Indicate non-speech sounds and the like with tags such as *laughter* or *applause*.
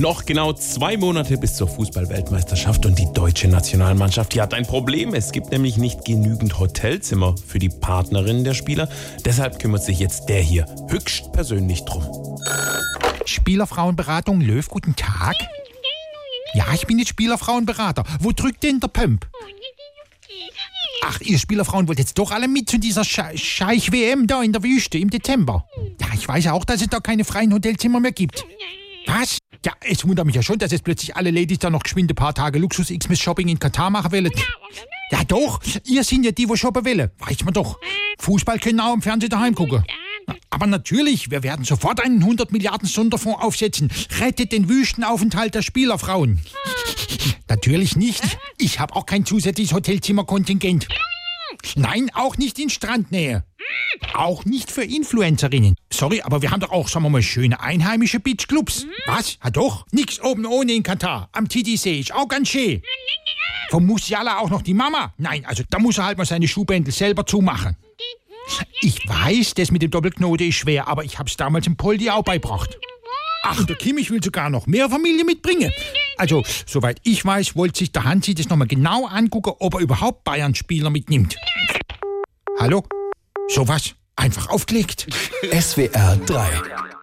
Noch genau zwei Monate bis zur Fußballweltmeisterschaft und die deutsche Nationalmannschaft, die hat ein Problem. Es gibt nämlich nicht genügend Hotelzimmer für die Partnerinnen der Spieler. Deshalb kümmert sich jetzt der hier höchstpersönlich drum. Spielerfrauenberatung Löw, guten Tag. Ja, ich bin jetzt Spielerfrauenberater. Wo drückt denn der Pump? Ach, ihr Spielerfrauen wollt jetzt doch alle mit zu dieser Sche Scheich-WM da in der Wüste im Dezember. Ja, ich weiß auch, dass es da keine freien Hotelzimmer mehr gibt. Was? Ja, es wundert mich ja schon, dass jetzt plötzlich alle Ladies da noch geschwind ein paar Tage Luxus-X-Shopping in Katar machen wollen. Ja doch, ihr sind ja die, wo shoppen wollen. Weiß man doch. Fußball können auch im Fernsehen daheim gucken. Aber natürlich, wir werden sofort einen 100 Milliarden Sonderfonds aufsetzen. Rettet den Wüstenaufenthalt der Spielerfrauen. Natürlich nicht. Ich habe auch kein zusätzliches Hotelzimmerkontingent. Nein, auch nicht in Strandnähe. Auch nicht für Influencerinnen. Sorry, aber wir haben doch auch, sagen wir mal, schöne einheimische Beachclubs. Was? Ja doch? Nix oben ohne in Katar. Am Titisee ist auch ganz schön. Vom Musiala auch noch die Mama? Nein, also da muss er halt mal seine Schuhbändel selber zumachen. Ich weiß, das mit dem Doppelknote ist schwer, aber ich hab's damals im Poldi auch beibracht. Ach, der Kimmich will sogar noch mehr Familie mitbringen. Also, soweit ich weiß, wollte sich der Hansi das nochmal genau angucken, ob er überhaupt Bayern-Spieler mitnimmt. Hallo? Sowas? Einfach aufgelegt. *laughs* SWR 3